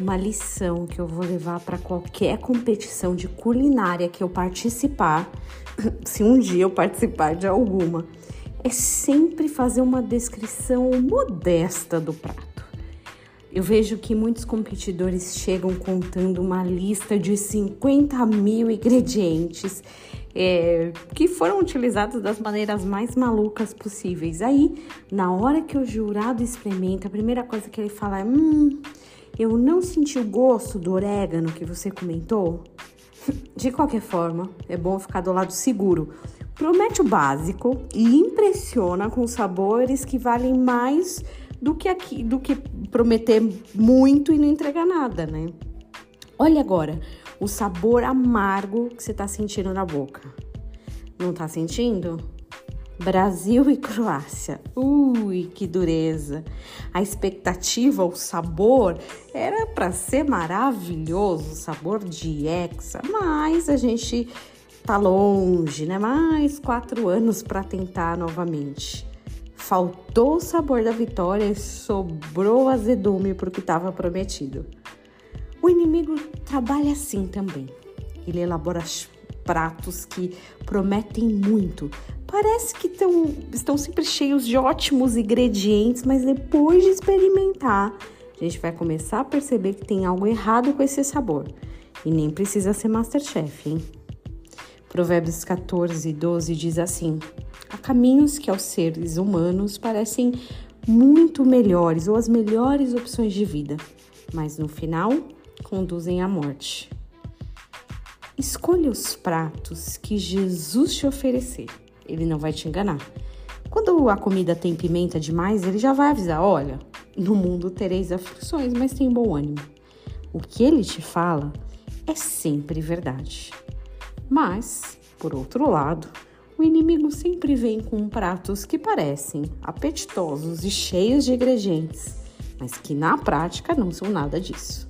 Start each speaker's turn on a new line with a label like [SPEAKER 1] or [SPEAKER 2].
[SPEAKER 1] uma lição que eu vou levar para qualquer competição de culinária que eu participar, se um dia eu participar de alguma, é sempre fazer uma descrição modesta do prato. Eu vejo que muitos competidores chegam contando uma lista de 50 mil ingredientes é, que foram utilizados das maneiras mais malucas possíveis. Aí, na hora que o jurado experimenta, a primeira coisa que ele fala é: Hum, eu não senti o gosto do orégano que você comentou. De qualquer forma, é bom ficar do lado seguro. Promete o básico e impressiona com sabores que valem mais do que aqui, do que prometer muito e não entregar nada, né? Olha agora o sabor amargo que você está sentindo na boca. Não está sentindo? Brasil e Croácia. Ui, que dureza! A expectativa, o sabor era para ser maravilhoso, sabor de hexa, mas a gente tá longe, né? Mais quatro anos para tentar novamente. Faltou o sabor da vitória e sobrou azedume para o que estava prometido. O inimigo trabalha assim também. Ele elabora pratos que prometem muito. Parece que tão, estão sempre cheios de ótimos ingredientes, mas depois de experimentar, a gente vai começar a perceber que tem algo errado com esse sabor. E nem precisa ser Masterchef, hein? Provérbios 14, 12 diz assim: Há caminhos que aos seres humanos parecem muito melhores ou as melhores opções de vida, mas no final conduzem à morte. Escolha os pratos que Jesus te oferecer, ele não vai te enganar. Quando a comida tem pimenta demais, ele já vai avisar: olha, no mundo tereis aflições, mas tem bom ânimo. O que ele te fala é sempre verdade. Mas, por outro lado, o inimigo sempre vem com pratos que parecem apetitosos e cheios de ingredientes, mas que na prática não são nada disso.